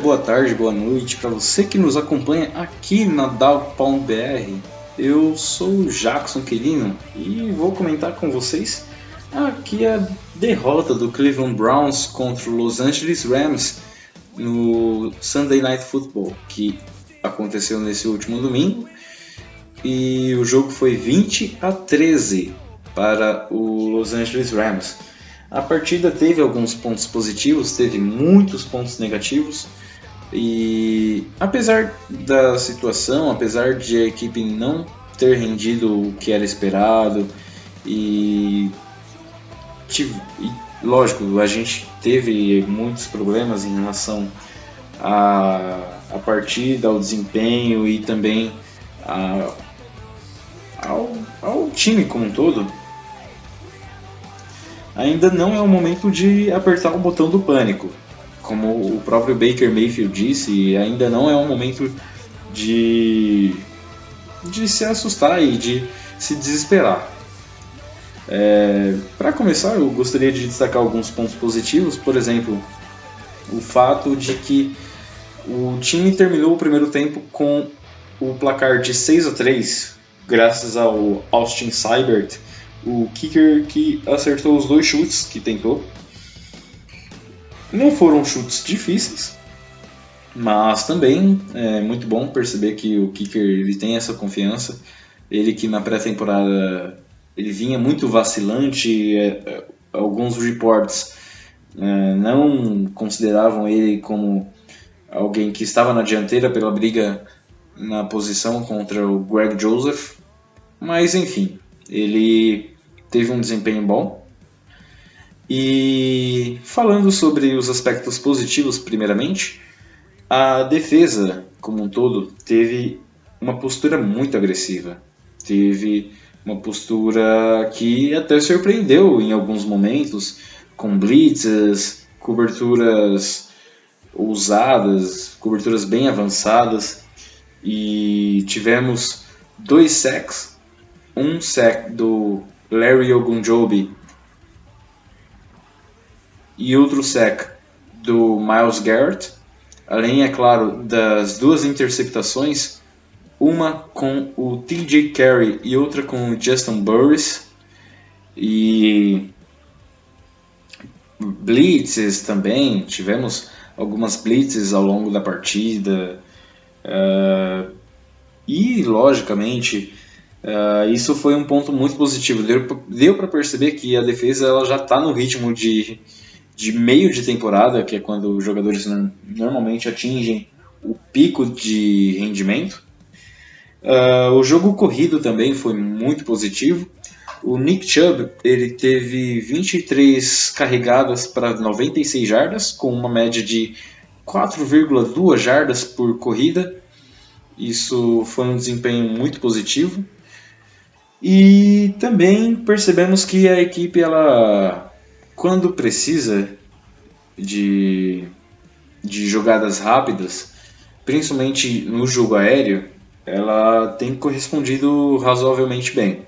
boa tarde, boa noite para você que nos acompanha aqui na Dog.br. BR. Eu sou o Jackson Quirino e vou comentar com vocês aqui a derrota do Cleveland Browns contra o Los Angeles Rams no Sunday Night Football, que aconteceu nesse último domingo. E o jogo foi 20 a 13 para o Los Angeles Rams. A partida teve alguns pontos positivos, teve muitos pontos negativos. E apesar da situação, apesar de a equipe não ter rendido o que era esperado e, e, lógico, a gente teve muitos problemas em relação à, à partida, ao desempenho e também a- ao, ao time como um todo, ainda não é o momento de apertar o botão do pânico. Como o próprio Baker Mayfield disse, ainda não é o momento de, de se assustar e de se desesperar. Para começar, eu gostaria de destacar alguns pontos positivos, por exemplo, o fato de que o time terminou o primeiro tempo com o placar de 6 a 3, graças ao Austin Seibert, o kicker que acertou os dois chutes que tentou. Não foram chutes difíceis, mas também é muito bom perceber que o kicker ele tem essa confiança. Ele que na pré-temporada ele vinha muito vacilante, é, é, alguns reports é, não consideravam ele como alguém que estava na dianteira pela briga na posição contra o Greg Joseph, mas enfim, ele teve um desempenho bom. E falando sobre os aspectos positivos, primeiramente, a defesa como um todo teve uma postura muito agressiva. Teve uma postura que até surpreendeu em alguns momentos, com blitzes, coberturas ousadas, coberturas bem avançadas. E tivemos dois sacks, um sack do Larry Ogunjobi e outro sack do Miles Garrett, além, é claro, das duas interceptações, uma com o TJ Carey e outra com o Justin Burris, e blitzes também, tivemos algumas blitzes ao longo da partida, ah, e logicamente ah, isso foi um ponto muito positivo. Deu, deu para perceber que a defesa ela já está no ritmo de, de meio de temporada, que é quando os jogadores no- normalmente atingem o pico de rendimento. Ah, o jogo corrido também foi muito positivo. O Nick Chubb ele teve 23 carregadas para 96 jardas, com uma média de 4,2 jardas por corrida. Isso foi um desempenho muito positivo. E também percebemos que a equipe, ela, quando precisa de, de jogadas rápidas, principalmente no jogo aéreo, ela tem correspondido razoavelmente bem.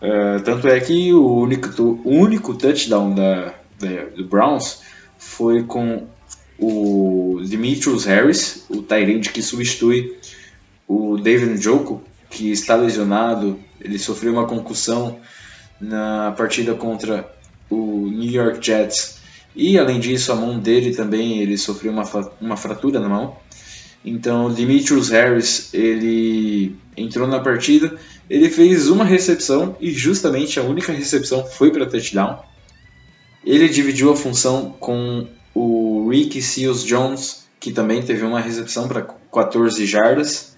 Eh, tanto é que o único, o único touchdown da, da- do Browns foi com o Demetrius Harris, o Tyrande que substitui o David Njoku, que está lesionado. Ele sofreu uma concussão na partida contra o New York Jets. E além disso, a mão dele também, ele sofreu uma, uma fratura na mão. Então, Demetrius Harris, ele entrou na partida, ele fez uma recepção e justamente a única recepção foi para touchdown. Ele dividiu a função com o Rick Seals Jones, que também teve uma recepção para 14 jardas.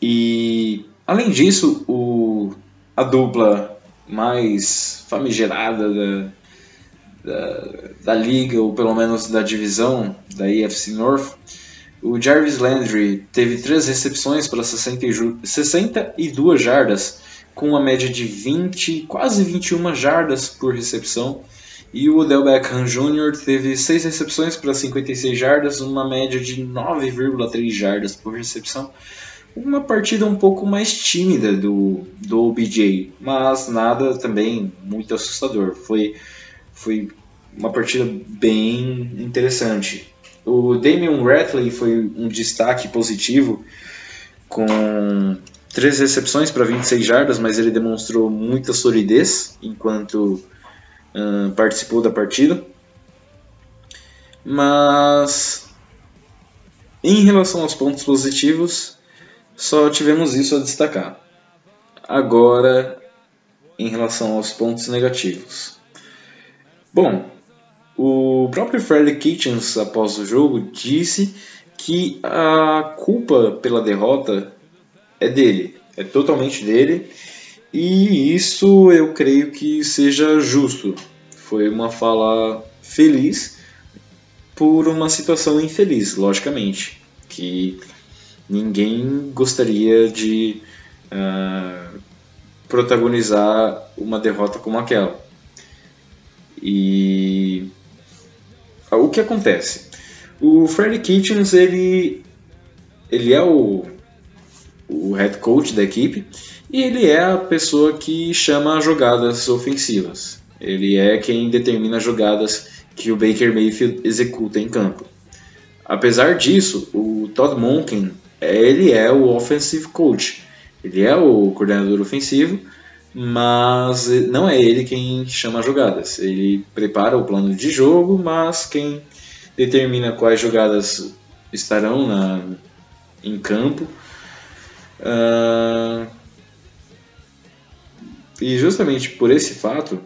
E além disso, o, a dupla mais famigerada da, da, da, liga, ou pelo menos da divisão da AFC North, o Jarvis Landry teve três recepções para 62 jardas, com uma média de 20, quase 21 jardas por recepção. E o Odell Beckham Jr. teve 6 recepções para 56 jardas, uma média de 9,3 jardas por recepção. Uma partida um pouco mais tímida do, do OBJ, mas nada também muito assustador. Foi, foi uma partida bem interessante. O Damian Ratley foi um destaque positivo, com três recepções para 26 jardas, mas ele demonstrou muita solidez enquanto uh, participou da partida. Mas em relação aos pontos positivos, só tivemos isso a destacar. Agora, em relação aos pontos negativos. Bom, o próprio Freddy Kitchens, após o jogo, disse que a culpa pela derrota é dele, é totalmente dele, e isso eu creio que seja justo. Foi uma fala feliz por uma situação infeliz, logicamente, que ninguém gostaria de uh, protagonizar uma derrota como aquela. E o que acontece? O Freddy Kitchens ele, ele é o, o head coach da equipe e ele é a pessoa que chama jogadas ofensivas. Ele é quem determina as jogadas que o Baker Mayfield executa em campo. Apesar disso, o Todd Monken ele é o offensive coach. Ele é o coordenador ofensivo, mas não é ele quem chama as jogadas. Ele prepara o plano de jogo, mas quem determina quais jogadas estarão na, em campo. Uh, e justamente por esse fato,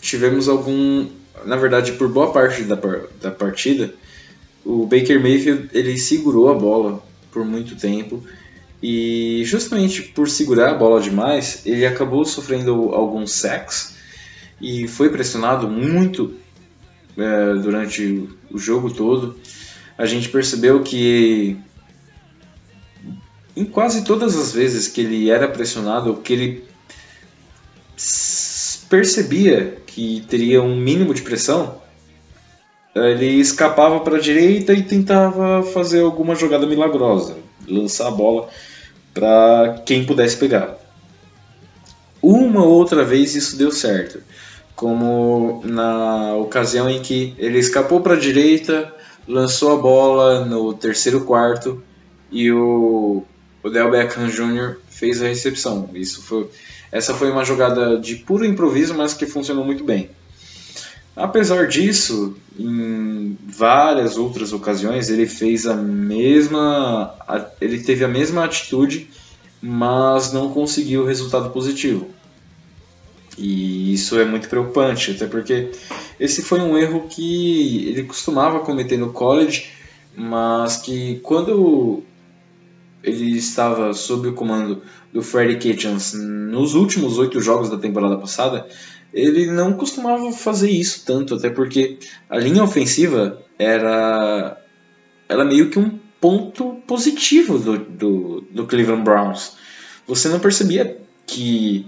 tivemos algum. Na verdade, por boa parte da, da partida, o Baker Mayfield ele segurou a bola por muito tempo e justamente por segurar a bola demais, ele acabou sofrendo alguns sacks e foi pressionado muito é, durante o jogo todo. A gente percebeu que em quase todas as vezes que ele era pressionado, que ele percebia que teria um mínimo de pressão, ele escapava para a direita e tentava fazer alguma jogada milagrosa, lançar a bola para quem pudesse pegar. Uma outra vez isso deu certo, como na ocasião em que ele escapou para a direita, lançou a bola no terceiro quarto e o Odell Beckham Jr. fez a recepção. Isso foi, essa foi uma jogada de puro improviso, mas que funcionou muito bem. Apesar disso, em várias outras ocasiões ele fez a mesma, ele teve a mesma atitude, mas não conseguiu resultado positivo. E isso é muito preocupante, até porque esse foi um erro que ele costumava cometer no college, mas que quando ele estava sob o comando do Freddie Kitchens nos últimos oito jogos da temporada passada, ele não costumava fazer isso tanto, até porque a linha ofensiva era, era meio que um ponto positivo do, do, do Cleveland Browns. Você não percebia que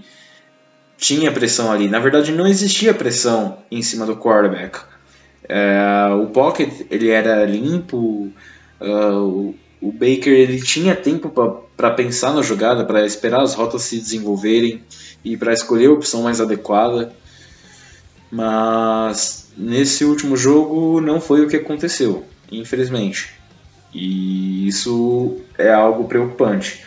tinha pressão ali. Na verdade, não existia pressão em cima do quarterback. É, o pocket ele era limpo, uh, o, o, Baker ele tinha tempo para pensar na jogada, para esperar as rotas se desenvolverem e para escolher a opção mais adequada. Mas nesse último jogo não foi o que aconteceu, infelizmente. E isso é algo preocupante.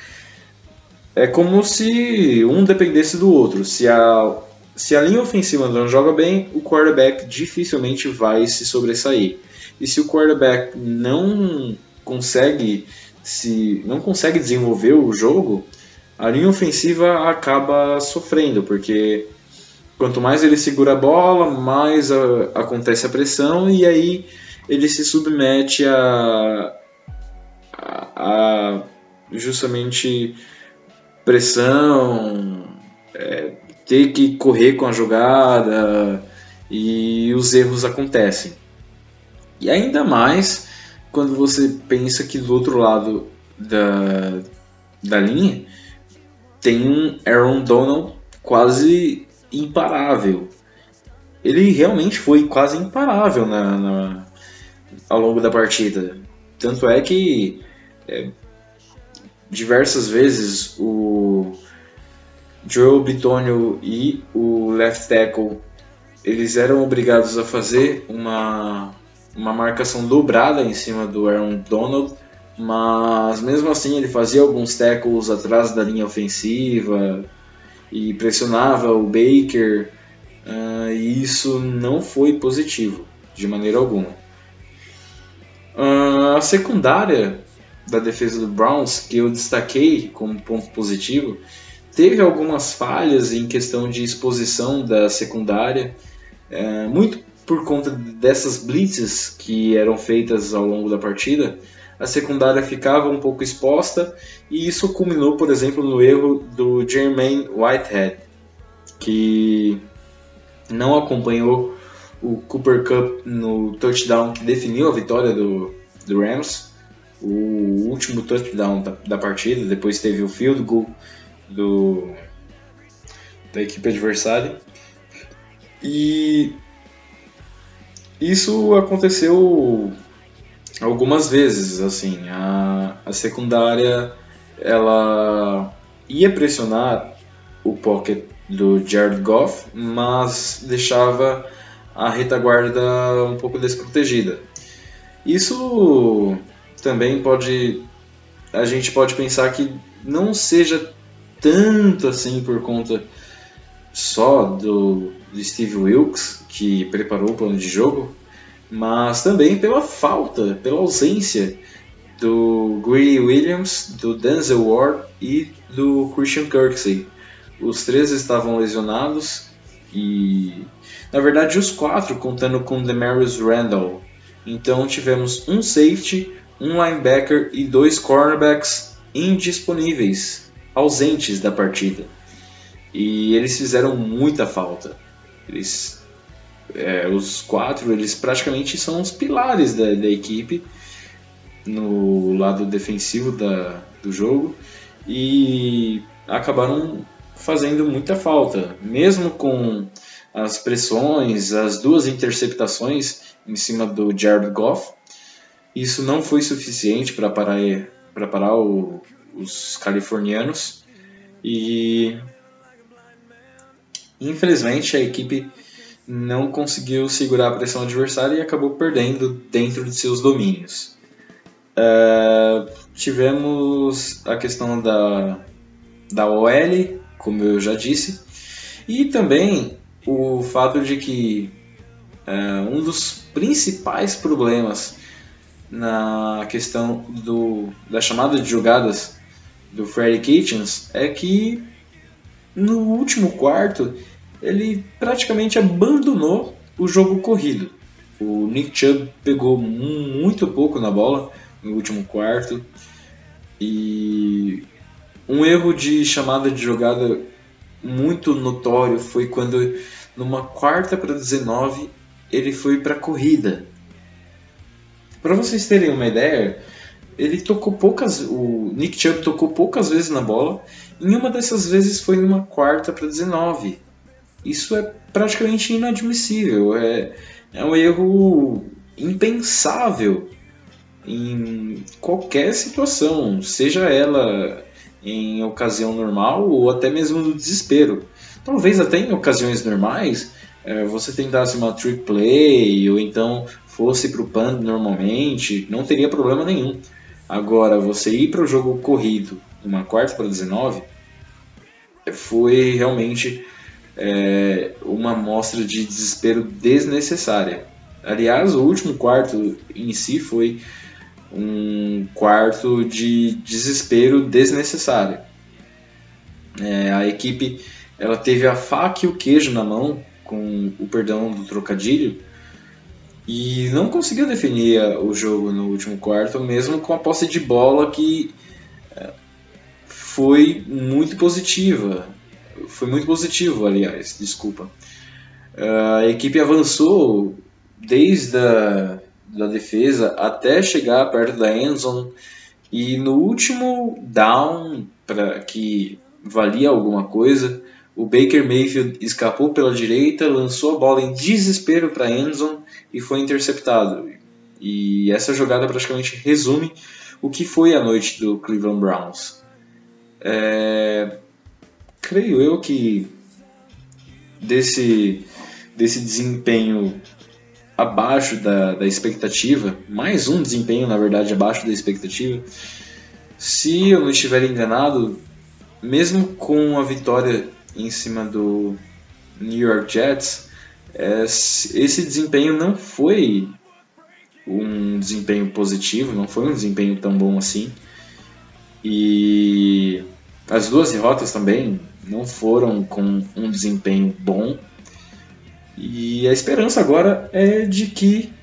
É como se um dependesse do outro. Se, a, se a linha ofensiva não joga bem, o quarterback dificilmente vai se sobressair. E se o quarterback não consegue se não consegue desenvolver o jogo, a linha ofensiva acaba sofrendo, porque quanto mais ele segura a bola, mais a, acontece a pressão e aí ele se submete a, a, a justamente pressão, é, ter que correr com a jogada e os erros acontecem. E ainda mais quando você pensa que do outro lado da, da linha tem um Aaron Donald quase imparável. Ele realmente foi quase imparável na, na ao longo da partida. Tanto é que é, diversas vezes o Joe Bitonio e o left tackle eles eram obrigados a fazer uma, uma marcação dobrada em cima do Aaron Donald, mas mesmo assim ele fazia alguns tackles atrás da linha ofensiva e pressionava o Baker, uh, e isso não foi positivo de maneira alguma. Uh, a secundária da defesa do Browns, que eu destaquei como ponto positivo, teve algumas falhas em questão de exposição da secundária, é, muito por conta dessas blitzes que eram feitas ao longo da partida. A secundária ficava um pouco exposta e isso culminou, por exemplo, no erro do Jermaine Whitehead, que não acompanhou o Cooper Cup no touchdown que definiu a vitória do, do Rams o último touchdown da, da partida, depois teve o field goal do, da equipe adversária. E isso aconteceu algumas vezes, assim, a, a secundária ela ia pressionar o pocket do Jared Goff, mas deixava a retaguarda um pouco desprotegida. Isso também pode a gente pode pensar que não seja tanto assim por conta só do, do Steve Wilkes que preparou o plano de jogo, mas também pela falta, pela ausência do Greedy Williams, do Denzel Ward e do Christian Kirksey. Os três estavam lesionados e, na verdade, os quatro contando com Demarius Randall. Então tivemos um safety, um linebacker e dois cornerbacks indisponíveis, ausentes da partida. E eles fizeram muita falta. Eles, é, os quatro, eles praticamente são os pilares da, da equipe no lado defensivo da, do jogo. E acabaram fazendo muita falta, mesmo com as pressões, as duas interceptações em cima do Jared Goff isso não foi suficiente para parar, para parar o, os californianos. E infelizmente a equipe não conseguiu segurar a pressão adversária e acabou perdendo dentro de seus domínios. Uh, tivemos a questão da, da OL, como eu já disse, e também o fato de que uh, um dos principais problemas na questão do, da chamada de jogadas do Freddy Kitchens é que no último quarto ele praticamente abandonou o jogo corrido. O Nick Chubb pegou muito pouco na bola no último quarto e um erro de chamada de jogada muito notório foi quando numa quarta para 19 ele foi para corrida para vocês terem uma ideia, ele tocou poucas. O Nick Chubb tocou poucas vezes na bola. Em uma dessas vezes foi numa quarta para 19. Isso é praticamente inadmissível. É, é um erro impensável em qualquer situação, seja ela em ocasião normal ou até mesmo no desespero. Talvez até em ocasiões normais é, você tentasse uma trick play ou então fosse para o PAN normalmente, não teria problema nenhum. Agora, você ir para o jogo corrido, uma quarta para 19, foi realmente é, uma mostra de desespero desnecessária. Aliás, o último quarto em si foi um quarto de desespero desnecessário. É, a equipe ela teve a faca e o queijo na mão, com o perdão do trocadilho, e não conseguiu definir o jogo no último quarto, mesmo com a posse de bola que foi muito positiva. Foi muito positivo, aliás, desculpa. A equipe avançou desde a da defesa até chegar perto da endzone e no último down para que valia alguma coisa, o Baker Mayfield escapou pela direita, lançou a bola em desespero para endzone e foi interceptado. E essa jogada praticamente resume o que foi a noite do Cleveland Browns. É, creio eu que desse, desse desempenho abaixo da, da expectativa, mais um desempenho, na verdade, abaixo da expectativa. Se eu não estiver enganado, mesmo com a vitória em cima do New York Jets, esse desempenho não foi um desempenho positivo, não foi um desempenho tão bom assim. E as duas derrotas também não foram com um desempenho bom. E a esperança agora é de que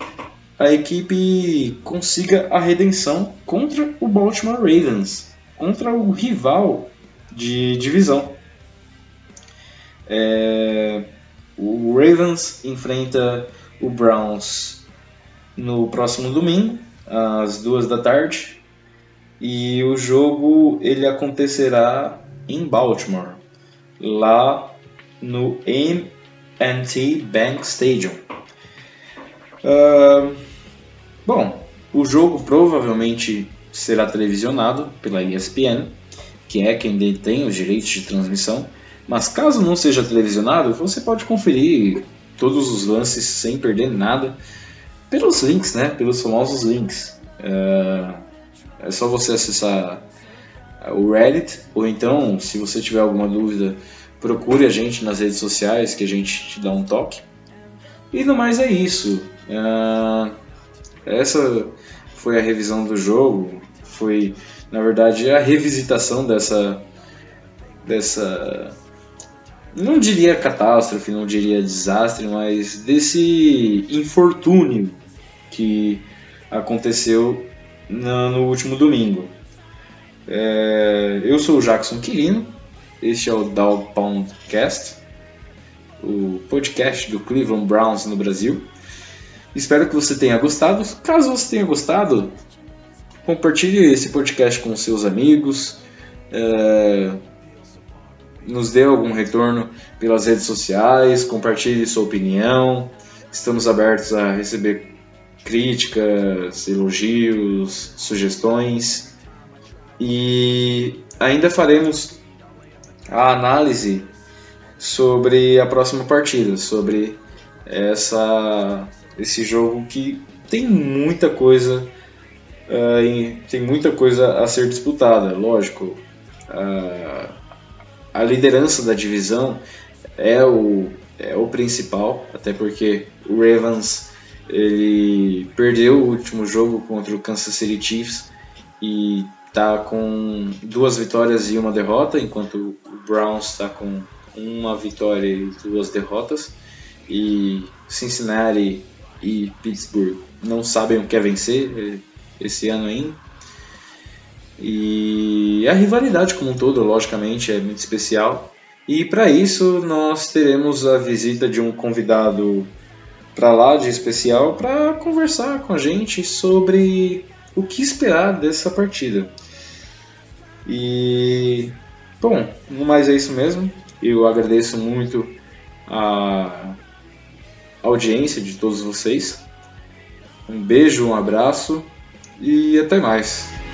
a equipe consiga a redenção contra o Baltimore Ravens, contra o rival de divisão. É, o Ravens enfrenta o Browns no próximo domingo, às duas da tarde, e o jogo ele acontecerá em Baltimore, lá no M&T Bank Stadium. Uh, bom, o jogo provavelmente será televisionado pela ESPN, que é quem detém os direitos de transmissão. Mas caso não seja televisionado, você pode conferir todos os lances sem perder nada pelos links, né? Pelos famosos links. Uh, é só você acessar o Reddit ou então, se você tiver alguma dúvida procure a gente nas redes sociais que a gente te dá um toque. E no mais é isso. Uh, essa foi a revisão do jogo. Foi, na verdade, a revisitação dessa. dessa. Não diria catástrofe, não diria desastre, mas desse infortúnio que aconteceu no, no último domingo. É, eu sou o Jackson Quirino, este é o Dog Pound Cast, o podcast do Cleveland Browns no Brasil. Espero que você tenha gostado. Caso você tenha gostado, compartilhe esse podcast com seus amigos. É, nos dê algum retorno pelas redes sociais, compartilhe sua opinião. Estamos abertos a receber críticas, elogios, sugestões. E ainda faremos a análise sobre a próxima partida, sobre essa, esse jogo que tem muita coisa uh, tem muita coisa a ser disputada, lógico. Uh, a liderança da divisão é o, é o principal, até porque o Ravens ele perdeu o último jogo contra o Kansas City Chiefs e está com duas vitórias e uma derrota, enquanto o Browns está com uma vitória e duas derrotas. E Cincinnati e Pittsburgh não sabem o que é vencer eh, esse ano ainda. E a rivalidade como um todo, logicamente, é muito especial. E para isso nós teremos a visita de um convidado para lá de especial para conversar com a gente sobre o que esperar dessa partida. E bom, no mais é isso mesmo. Eu agradeço muito a audiência de todos vocês. Um beijo, um abraço e até mais.